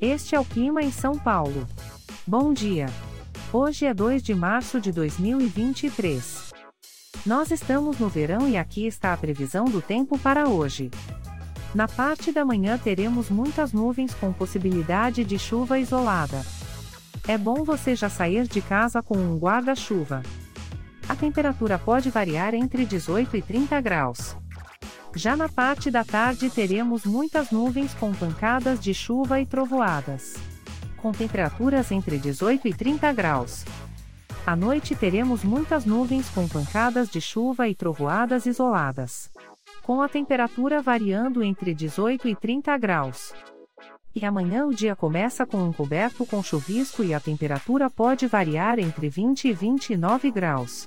Este é o clima em São Paulo. Bom dia. Hoje é 2 de março de 2023. Nós estamos no verão e aqui está a previsão do tempo para hoje. Na parte da manhã teremos muitas nuvens com possibilidade de chuva isolada. É bom você já sair de casa com um guarda-chuva. A temperatura pode variar entre 18 e 30 graus. Já na parte da tarde teremos muitas nuvens com pancadas de chuva e trovoadas. Com temperaturas entre 18 e 30 graus. À noite teremos muitas nuvens com pancadas de chuva e trovoadas isoladas. Com a temperatura variando entre 18 e 30 graus. E amanhã o dia começa com um coberto com chuvisco e a temperatura pode variar entre 20 e 29 graus.